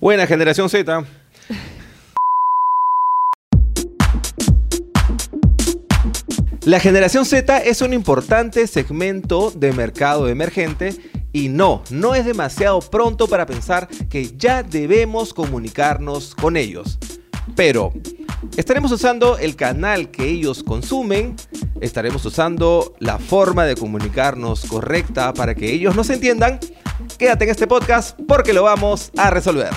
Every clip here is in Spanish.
Buena generación Z. La generación Z es un importante segmento de mercado emergente y no, no es demasiado pronto para pensar que ya debemos comunicarnos con ellos. Pero, ¿estaremos usando el canal que ellos consumen? ¿Estaremos usando la forma de comunicarnos correcta para que ellos nos entiendan? Quédate en este podcast porque lo vamos a resolver.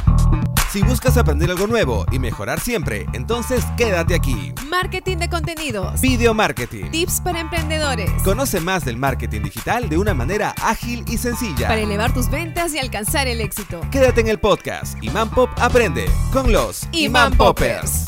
Si buscas aprender algo nuevo y mejorar siempre, entonces quédate aquí. Marketing de contenidos. Video marketing. Tips para emprendedores. Conoce más del marketing digital de una manera ágil y sencilla. Para elevar tus ventas y alcanzar el éxito. Quédate en el podcast Imán Pop Aprende con los Imán Poppers.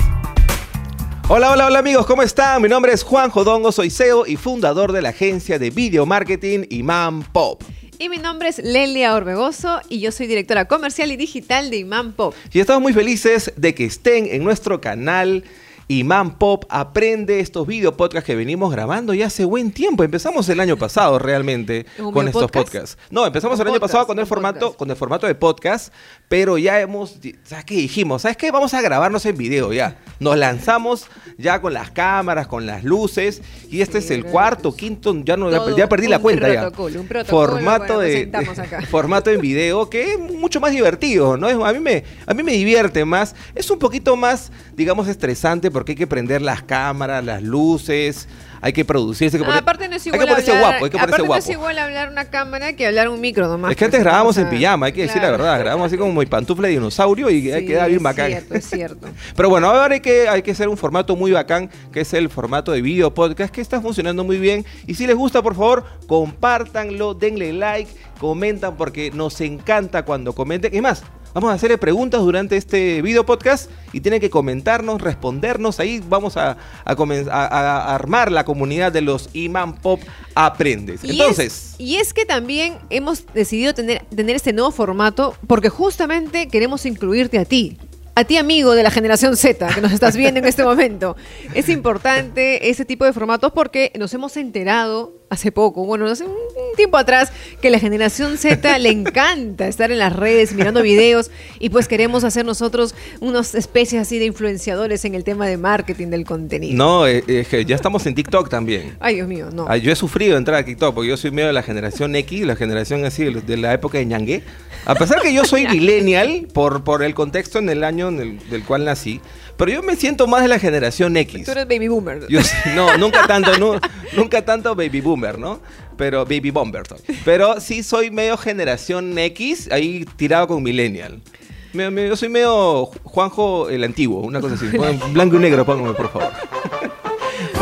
Hola, hola, hola amigos, ¿cómo están? Mi nombre es Juan Jodongo, soy CEO y fundador de la agencia de video marketing Imán Pop. Y mi nombre es Lelia Orbegoso y yo soy directora comercial y digital de Imán Pop. Y estamos muy felices de que estén en nuestro canal Imán Pop aprende estos video podcasts que venimos grabando ya hace buen tiempo. Empezamos el año pasado realmente ¿Un con estos podcast? podcasts. No, empezamos el año podcast, pasado con el formato podcast. con el formato de podcast, pero ya hemos ¿sabes qué dijimos? ¿Sabes qué? Vamos a grabarnos en video ya. Nos lanzamos ya con las cámaras, con las luces y este Sí, es el cuarto, quinto, ya no Todo ya perdí la cuenta ya. un protocolo, Formato bueno, de, acá. formato en video que es mucho más divertido, ¿no? A mí me a mí me divierte más. Es un poquito más, digamos, estresante porque hay que prender las cámaras, las luces, hay que producirse, hay que Ah, poner- aparte no es hay igual que ponerse hablar, guapo, hay que ponerse aparte no guapo. es igual hablar una cámara que hablar un micro nomás. Es que antes grabábamos en pijama, hay que decir la verdad, grabamos así como mi pantufla de dinosaurio y Sí, queda bien es bacán. cierto, es cierto. Pero bueno, ahora hay que, hay que hacer un formato muy bacán, que es el formato de video podcast, que está funcionando muy bien. Y si les gusta, por favor, compártanlo, denle like, comentan, porque nos encanta cuando comenten. Es más, vamos a hacerle preguntas durante este video podcast y tienen que comentarnos, respondernos. Ahí vamos a, a comen- a- a- a armar la comunidad de los Iman Pop Aprendes. Y Entonces... es, y es que también hemos decidido tener, tener este nuevo formato porque justamente queremos incluirte a ti. A ti, amigo de la generación Z, que nos estás viendo en este momento. Es importante ese tipo de formatos porque nos hemos enterado hace poco, bueno, hace un tiempo atrás, que la generación Z le encanta estar en las redes mirando videos y pues queremos hacer nosotros unas especies así de influenciadores en el tema de marketing del contenido. No, eh, es que ya estamos en TikTok también. Ay, Dios mío, no. Ah, yo he sufrido entrar a TikTok porque yo soy medio de la generación X, la generación así de, la época de ñangue. A pesar que yo soy millennial por, por el contexto en el año en el- del cual nací, pero yo me siento más de la generación X. Tú eres baby boomer. Yo sí- no, nunca tanto, nu- nunca tanto baby boomer, Pero baby bomber. Pero sí soy medio generación X, ahí tirado con millennial. Yo soy medio Juanjo el antiguo, una cosa así. Blanco y negro, póngame, por favor.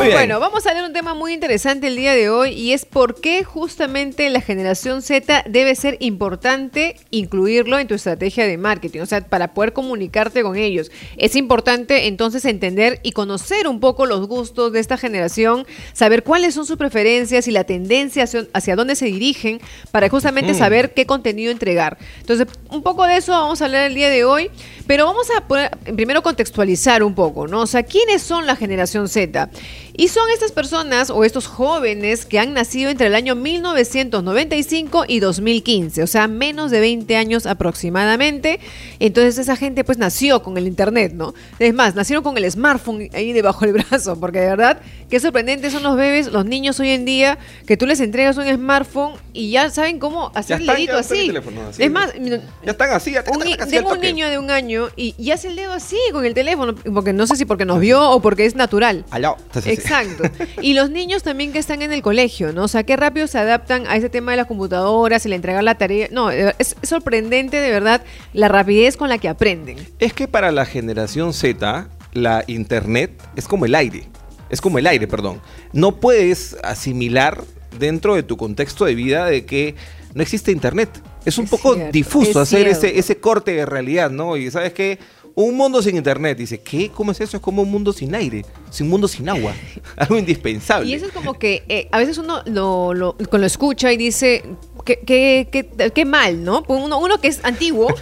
Bueno, vamos a leer un tema muy interesante el día de hoy y es por qué justamente la generación Z debe ser importante incluirlo en tu estrategia de marketing, o sea, para poder comunicarte con ellos. Es importante entonces entender y conocer un poco los gustos de esta generación, saber cuáles son sus preferencias y la tendencia hacia, hacia dónde se dirigen para justamente Mm. saber qué contenido entregar. Entonces, un poco de eso vamos a hablar el día de hoy, pero vamos a poner, primero contextualizar un poco, ¿no? O sea, ¿quiénes son la generación Z? Y son estas personas o estos jóvenes que han nacido entre el año 1995 y 2015, o sea, menos de 20 años aproximadamente. Entonces esa gente pues nació con el internet, ¿no? Es más, nacieron con el smartphone ahí debajo del brazo, porque de verdad, qué sorprendentes son los bebés, los niños hoy en día, que tú les entregas un smartphone y ya saben cómo hacer el dedito ya así. el teléfono, así, es más, Ya están así, ya tengo un niño de un año y, y hace el dedo así con el teléfono, porque no sé si porque nos vio o porque es natural. Allá. Entonces. Exacto. Y los niños también que están en el colegio, ¿no? O sea, qué rápido se adaptan a ese tema de las computadoras, el entregar la tarea. No, es, sorprendente de verdad la rapidez con la que aprenden. Es que para la generación Z, la internet es como el aire. Es como el aire, perdón. No puedes asimilar dentro de tu contexto de vida de que no existe internet. Es un Es poco cierto, difuso es hacer ese, ese corte de realidad, ¿no? Y sabes que un mundo sin internet, dice, ¿qué? ¿Cómo es eso? Es como un mundo sin aire, sin mundo sin agua. Algo indispensable. Y eso es como que eh, a veces uno lo, lo, lo escucha y dice, qué, qué, qué, qué mal, ¿no? Pues uno, uno que es antiguo.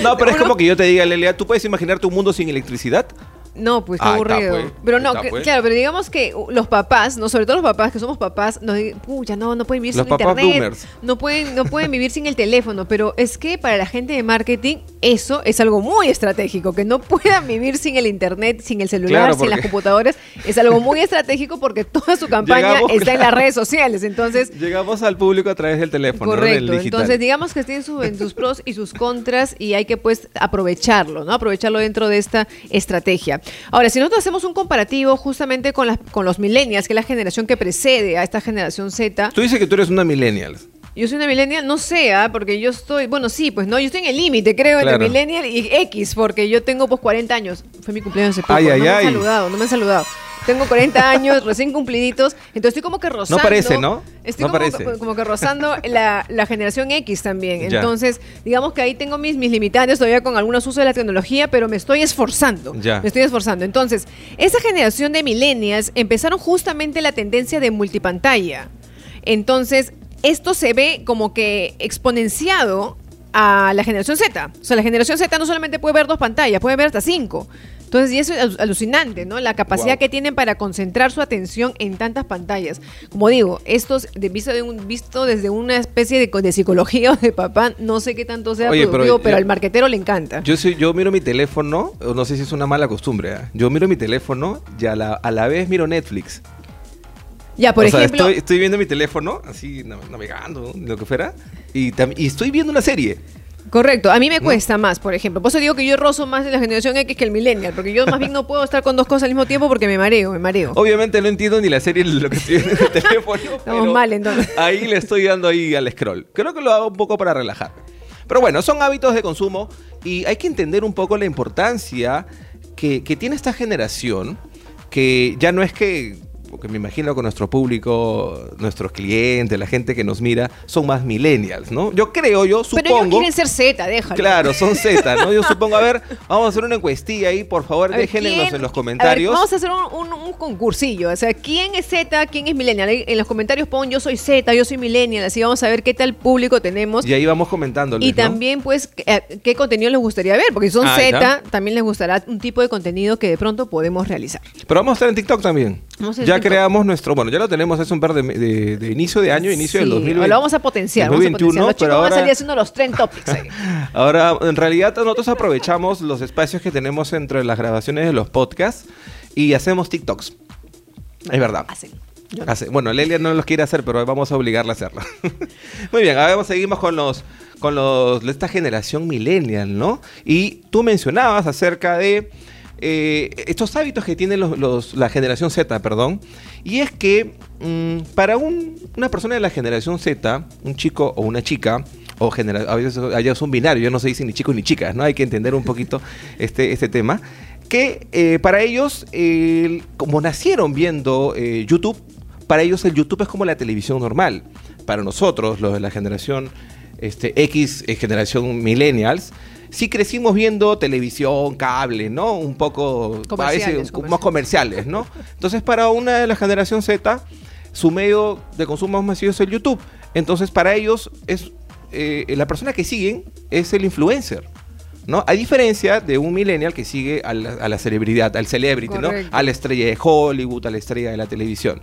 No, pero es como que yo te diga, Lelia, ¿tú puedes imaginarte un mundo sin electricidad? No, pues qué Ah, está, aburrido. pues. Pero no, Está, pues. claro, pero digamos que los papás, no, sobre todo los papás que somos papás, nos dicen, pucha, no, no pueden vivir Los sin papás internet, boomers. no pueden, no pueden vivir sin el teléfono, pero es que para la gente de marketing eso es algo muy estratégico, que no puedan vivir sin el internet, sin el celular, Claro, sin las computadoras, es algo muy estratégico porque toda su campaña Llegamos, está en las redes sociales, entonces Llegamos al público a través del teléfono, ¿no? Del Correcto, entonces digamos que tiene sus, en sus pros y sus contras y hay que pues aprovecharlo, ¿no? Aprovecharlo dentro de esta estrategia. Ahora, si nosotros hacemos un comparativo justamente con, las, con los millennials, que es la generación que precede a esta generación Z, Tú dices que tú eres una millennial. yo soy una millennial, no sé, ¿ah? porque yo estoy, bueno, sí, pues no, yo estoy en el límite, creo, entre Claro. millennial y X, porque yo tengo pues 40 años. Fue mi cumpleaños hace poco, Ay, ay, no me ay. han saludado, no me han saludado. Tengo 40 años, recién cumpliditos, entonces estoy como que rozando. parece, ¿no? Estoy No como, parece. como que rozando la, la generación X también. Ya. Entonces, digamos que ahí tengo mis, mis limitantes todavía con algunos usos de la tecnología, pero me estoy esforzando. Ya. Me estoy esforzando. Entonces, esa generación de millennials empezaron justamente la tendencia de multipantalla. Entonces, esto se ve como que exponenciado a la generación Z. O sea, la generación Z no solamente puede ver dos pantallas, puede ver hasta cinco. Entonces, y eso es alu- alucinante, ¿no? La capacidad Wow. que tienen para concentrar su atención en tantas pantallas. Como digo, estos de visto, de un, visto desde una especie de, co- de psicología o de papá, no sé qué tanto sea Oye, productivo, pero, yo- al marquetero le encanta. Yo, soy, yo miro mi teléfono, no sé si es una mala costumbre, ¿ah? yo miro mi teléfono y a la, a la vez miro Netflix. ya, por o sea, ejemplo, estoy, estoy viendo mi teléfono, así nav- navegando, lo que fuera, y, y estoy viendo una serie. Correcto, a mí me cuesta más, por ejemplo. Por eso digo que yo rozo más de la generación X que el millennial, porque yo más bien no puedo estar con dos cosas al mismo tiempo porque me mareo, me mareo. Obviamente no entiendo ni la serie lo que estoy viendo en el teléfono. pero mal, entonces. Ahí le estoy dando ahí al scroll. Creo que lo hago un poco para relajar. Pero bueno, son hábitos de consumo y hay que entender un poco la importancia que, que tiene esta generación, que ya no es que, porque me imagino que nuestro público, nuestros clientes, la gente que nos mira, son más millennials, ¿no? Yo creo, yo Pero ellos supongo... quieren ser Z, déjalo. Claro, son Z, ¿no? Yo supongo, a ver, vamos a hacer una encuestilla ahí, por favor, déjennos ¿quién- en los a ver, comentarios. vamos a hacer un, un- un concursillo. O sea, ¿quién es Z? ¿Quién es Millennial? En los comentarios pon yo soy Z, yo soy Millennial. Así vamos a ver qué tal público tenemos. Y ahí vamos comentándoles, Y ¿no? también, pues, qué, eh, qué contenido les gustaría ver. Porque si son Ah, Z, también les gustará un tipo de contenido que de pronto podemos realizar. Pero vamos a estar en TikTok también. Ya creamos nuestro, bueno, ya lo tenemos hace un par de, de- de inicio de año, inicio del Sí, 2020. Lo vamos a potenciar. vamos a 2021, potenciar. Los chicos pero van a ahora, salir haciendo los trend topics ahí. ahora, en realidad, nosotros aprovechamos los espacios que tenemos entre las grabaciones de los podcasts y hacemos TikToks. Es verdad. Hacen. No. Hace- bueno, Lelia no los quiere hacer, pero vamos a obligarla a hacerlo. Muy bien, ahora seguimos con los con los esta generación millennial, ¿no? Y tú mencionabas acerca de eh, estos hábitos que tiene los, la generación Z, perdón, y es que mm, para un- una persona de la generación Z, un chico o una chica, o genera- a veces allá es un binario, ya no se dicen ni chicos ni chicas, ¿no? Hay que entender un poquito este, este tema, que eh, para ellos, el- como nacieron viendo eh, YouTube, para ellos el YouTube es como la televisión normal. Para nosotros, los de la generación este, X, generación millennials, sí crecimos viendo televisión, cable, ¿no? Un poco, a veces, Comerciales, más comerciales, ¿no? Entonces, para una de la generación Z, su medio de consumo más masivo es el YouTube. Entonces, para ellos, es eh, la persona que siguen es el influencer. ¿No? A diferencia de un millennial que sigue a la, a la celebridad, al celebrity, ¿no? A la estrella de Hollywood, a la estrella de la televisión.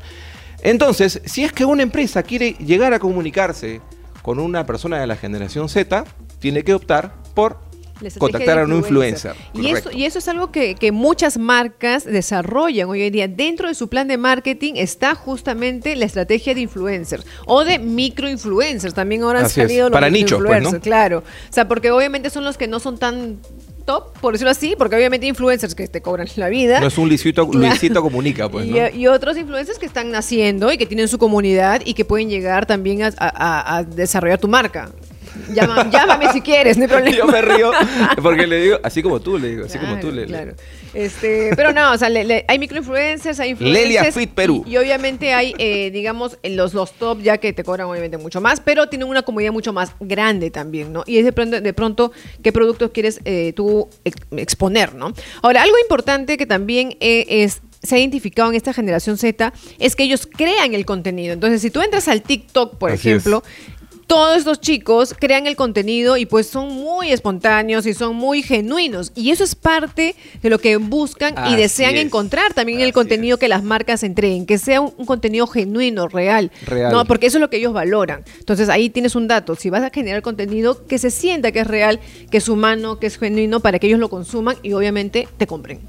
Entonces, si es que una empresa quiere llegar a comunicarse con una persona de la generación Z, tiene que optar por Contactar a un influencer. Y eso, y eso es algo que, que muchas marcas desarrollan hoy en día. Dentro de su plan de marketing está justamente la estrategia de influencers o de microinfluencers. También ahora han es. salido los Para nichos, pues, ¿no? claro. O sea, porque obviamente son los que no son tan top, por decirlo así, porque obviamente influencers que te cobran la vida. No es un Luisito. Luisito comunica, pues, y, ¿no? y otros influencers que están naciendo y que tienen su comunidad y que pueden llegar también a, a- a desarrollar tu marca. Llama- llámame si quieres, no hay problema. Yo me río porque le digo, así como tú, le digo, así como tú, le Claro. Este, pero no, o sea, le- le- hay microinfluencers, hay influencers. Lelia Fit Perú. Y, y obviamente hay, eh, digamos, los, los top ya que te cobran obviamente mucho más, pero tienen una comunidad mucho más grande también, ¿no? Y es de pronto, de pronto qué productos quieres eh, tú ex- exponer, ¿no? Ahora, algo importante que también eh, es se ha identificado en esta generación Z es que ellos crean el contenido. Entonces, si tú entras al TikTok, por Así ejemplo, todos estos chicos crean el contenido y pues son muy espontáneos y son muy genuinos. Y eso es parte de lo que buscan y desean es. encontrar también el contenido es. que las marcas entreguen, que sea un, un contenido genuino, real. Real. No, porque eso es lo que ellos valoran. Entonces ahí tienes un dato. Si vas a generar contenido que se sienta que es real, que es humano, que es genuino, para que ellos lo consuman y obviamente te compren.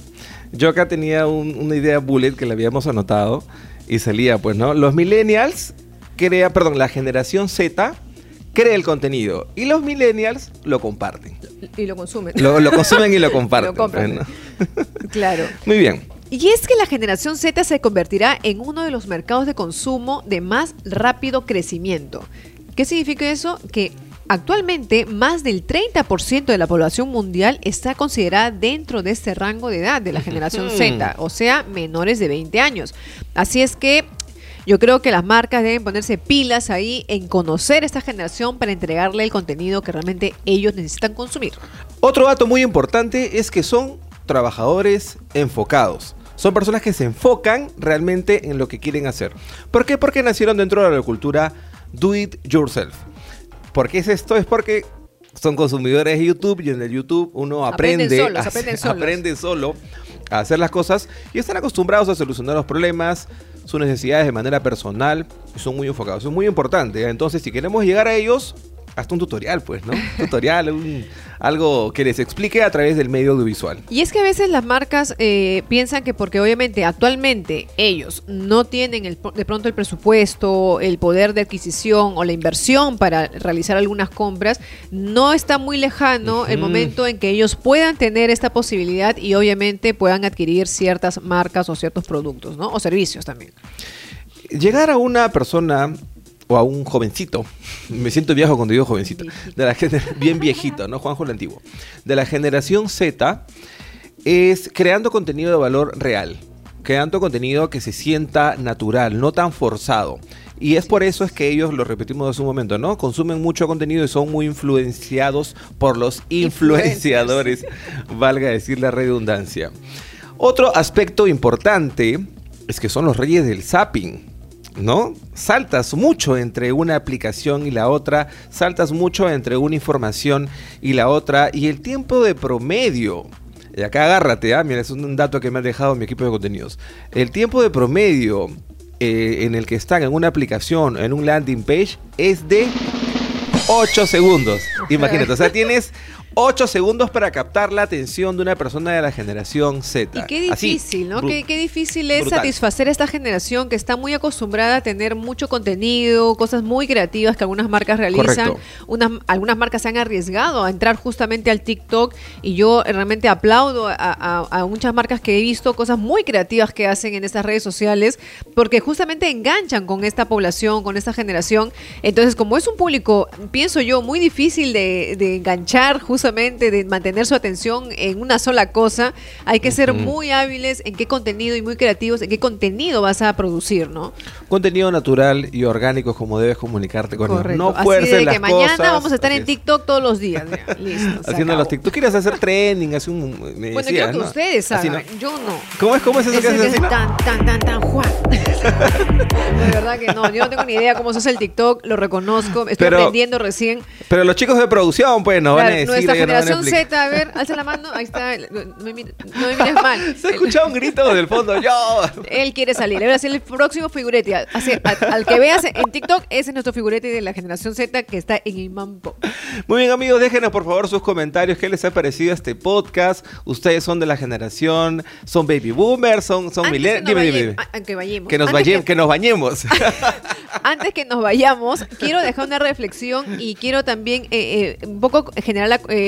Yo acá tenía un- una idea bullet que le habíamos anotado y salía, pues, ¿no? Los millennials crea, perdón, la generación Z crea el contenido y los millennials lo comparten. Y lo consumen. Lo, lo consumen y lo comparten. Lo compran. pues, ¿no? claro. Muy bien. Y es que la generación Z se convertirá en uno de los mercados de consumo de más rápido crecimiento. ¿Qué significa eso? Que actualmente más del 30% de la población mundial está considerada dentro de este rango de edad de la generación. Z, o sea, menores de 20 años. Así es que yo creo que las marcas deben ponerse pilas ahí en conocer esta generación para entregarle el contenido que realmente ellos necesitan consumir. Otro dato muy importante es que son trabajadores enfocados. Son personas que se enfocan realmente en lo que quieren hacer. ¿Por qué? Porque nacieron dentro de la cultura do it yourself. ¿Por qué es esto? Es porque son consumidores de YouTube y en el YouTube uno Aprenden aprende, solos, a- aprenden solos. aprende solo a hacer las cosas y están acostumbrados a solucionar los problemas, sus necesidades de manera personal y son muy enfocados. Eso es muy importante. Entonces, si queremos llegar a ellos, hasta un tutorial, pues, ¿no? Un tutorial, un- algo que les explique a través del medio audiovisual. Y es que a veces las marcas eh, piensan que porque obviamente actualmente ellos no tienen el- de pronto el presupuesto, el poder de adquisición o la inversión para realizar algunas compras, no está muy lejano el momento en que ellos puedan tener esta posibilidad y obviamente puedan adquirir ciertas marcas o ciertos productos, ¿no? O servicios también. Llegar a una persona o a un jovencito, me siento viejo cuando digo jovencito, de la bien viejito, ¿no? Juanjo el antiguo, de la generación Z, es creando contenido de valor real, creando contenido que se sienta natural, no tan forzado. Y es por eso es que ellos, lo repetimos hace un momento, ¿no? Consumen mucho contenido y son muy influenciados por los influenciadores, valga decir la redundancia. Otro aspecto importante es que son los reyes del zapping. ¿No? Saltas mucho entre una aplicación y la otra, saltas mucho entre una información y la otra, y el tiempo de promedio, y acá agárrate, ¿ah? mira, es un dato que me ha dejado mi equipo de contenidos. El tiempo de promedio eh, en el que están en una aplicación, en un landing page, es de 8 segundos. Imagínate, o sea, tienes 8 segundos para captar la atención de una persona de la generación Z. Y qué Así, difícil, ¿no? Qué, qué difícil es brutal. satisfacer a esta generación que está muy acostumbrada a tener mucho contenido, cosas muy creativas que algunas marcas realizan. Unas, algunas marcas se han arriesgado a entrar justamente al TikTok y yo realmente aplaudo a, a- a muchas marcas que he visto cosas muy creativas que hacen en estas redes sociales porque justamente enganchan con esta población, con esta generación. Entonces, como es un público, pienso yo, muy difícil de, de enganchar justamente, de mantener su atención en una sola cosa, hay que ser muy hábiles en qué contenido y muy creativos en qué contenido vas a producir, ¿no? Contenido natural y orgánico como debes comunicarte con ellos. Correcto. No Así fuerces de las que mañana cosas, vamos a estar así en es. TikTok todos los días. ya, Listo. Haciendo los TikTok. Tú quieres hacer trending, hace un... Me Bueno, decías, creo que ¿no? ustedes Así, ¿no? yo no. ¿Cómo es? ¿Cómo es eso que haces que así, es no? tan, tan, tan, tan, Juan. De verdad que no, yo no tengo ni idea cómo se hace el TikTok, lo reconozco, estoy Pero- aprendiendo recién. Pero los chicos de producción, pues, no van a decir... nuestra ellos no van a generación. Z, a ver, alza la mano, ahí está, no me mires, no me mires mal. Se ha escuchado un grito del fondo. ¡Yo! Él quiere salir, él va a ser el próximo figurete. Así, al que veas en TikTok, ese es nuestro figurete de la generación Z que está en Imampo. Muy bien, amigos, déjenos por favor sus comentarios. ¿Qué les ha parecido este podcast? ¿Ustedes son de la generación? ¿Son baby boomers? ¿Son, son millennials? Dime, dime, dime. a- que vayamos. Que nos, que nos bañemos. Antes que nos vayamos, quiero dejar una reflexión y quiero también eh, eh, un poco generar la- eh,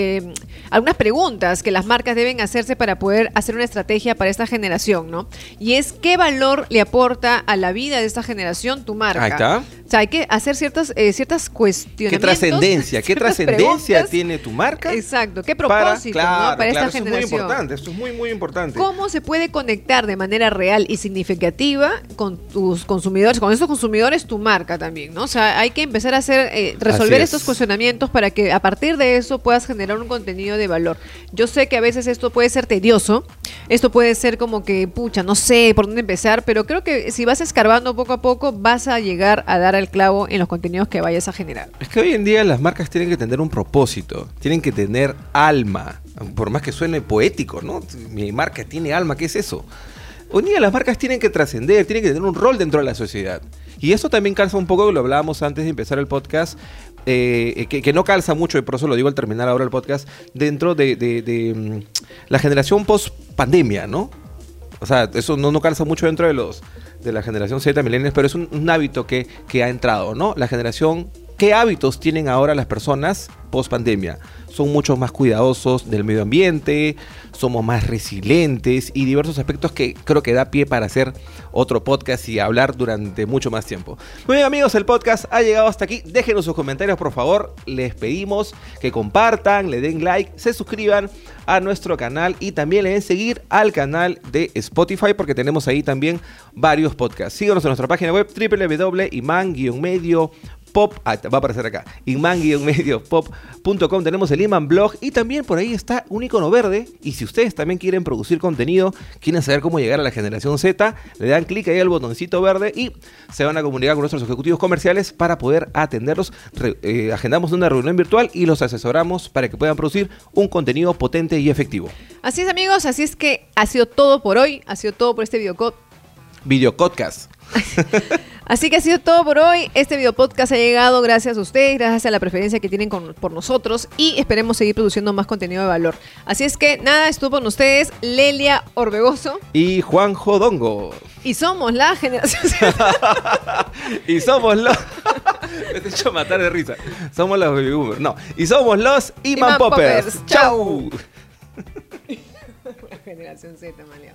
algunas preguntas que las marcas deben hacerse para poder hacer una estrategia para esta generación, ¿no? Y es qué valor le aporta a la vida de esta generación tu marca. Ahí está. Sea, hay que hacer ciertas, eh, ciertas cuestiones. ¿Qué trascendencia? ¿Qué trascendencia tiene tu marca? Exacto. ¿Qué para- propósito ¿no? claro, para claro, esta eso generación? es muy importante. Esto es muy, muy importante. ¿Cómo se puede conectar de manera real y significativa con tus consumidores, con estos consumidores, tu marca también, ¿no? O sea, hay que empezar a hacer, eh, resolver es. estos cuestionamientos para que a partir de eso puedas generar un contenido de valor. Yo sé que a veces esto puede ser tedioso, esto puede ser como que, pucha, no sé por dónde empezar, pero creo que si vas escarbando poco a poco vas a llegar a dar el clavo en los contenidos que vayas a generar. Es que hoy en día las marcas tienen que tener un propósito, tienen que tener alma, por más que suene poético, ¿no? Mi marca tiene alma, ¿qué es eso? Hoy en día las marcas tienen que trascender, tienen que tener un rol dentro de la sociedad. Y eso también calza un poco, lo hablábamos antes de empezar el podcast, eh, que, no calza mucho, y por eso lo digo al terminar ahora el podcast, dentro de, mm, la generación post pandemia, ¿no? O sea, eso no, no calza mucho dentro de los de la generación Z, millennials, pero es un, hábito que, que ha entrado, ¿no? La generación, ¿qué hábitos tienen ahora las personas post pandemia? son mucho más cuidadosos del medio ambiente, somos más resilientes y diversos aspectos que creo que da pie para hacer otro podcast y hablar durante mucho más tiempo. Muy bien amigos, el podcast ha llegado hasta aquí. Déjenos sus comentarios por favor. Les pedimos que compartan, le den like, se suscriban a nuestro canal y también le den seguir al canal de Spotify porque tenemos ahí también varios podcasts. Síganos en nuestra página web www.iman-medio pop, ah, va a aparecer acá, inman-medio-pop.com, tenemos el Iman blog y también por ahí está un icono verde y si ustedes también quieren producir contenido, quieren saber cómo llegar a la generación Z, le dan clic ahí al botoncito verde y se van a comunicar con nuestros ejecutivos comerciales para poder atenderlos. Eh, agendamos una reunión virtual y los asesoramos para que puedan producir un contenido potente y efectivo. Así es amigos, así es que ha sido todo por hoy, ha sido todo por este videocode. Videocodcast. Así que ha sido todo por hoy. Este video podcast ha llegado gracias a ustedes, gracias a la preferencia que tienen por nosotros y esperemos seguir produciendo más contenido de valor. Así es que nada, estuvo con ustedes Lelia Orbegoso y Juan Jodongo. Y somos la generación y somos los Me he hecho matar de risa. Somos los baby boomers. No, y somos los Iman, Poppers. Chau. generación Z, Malia.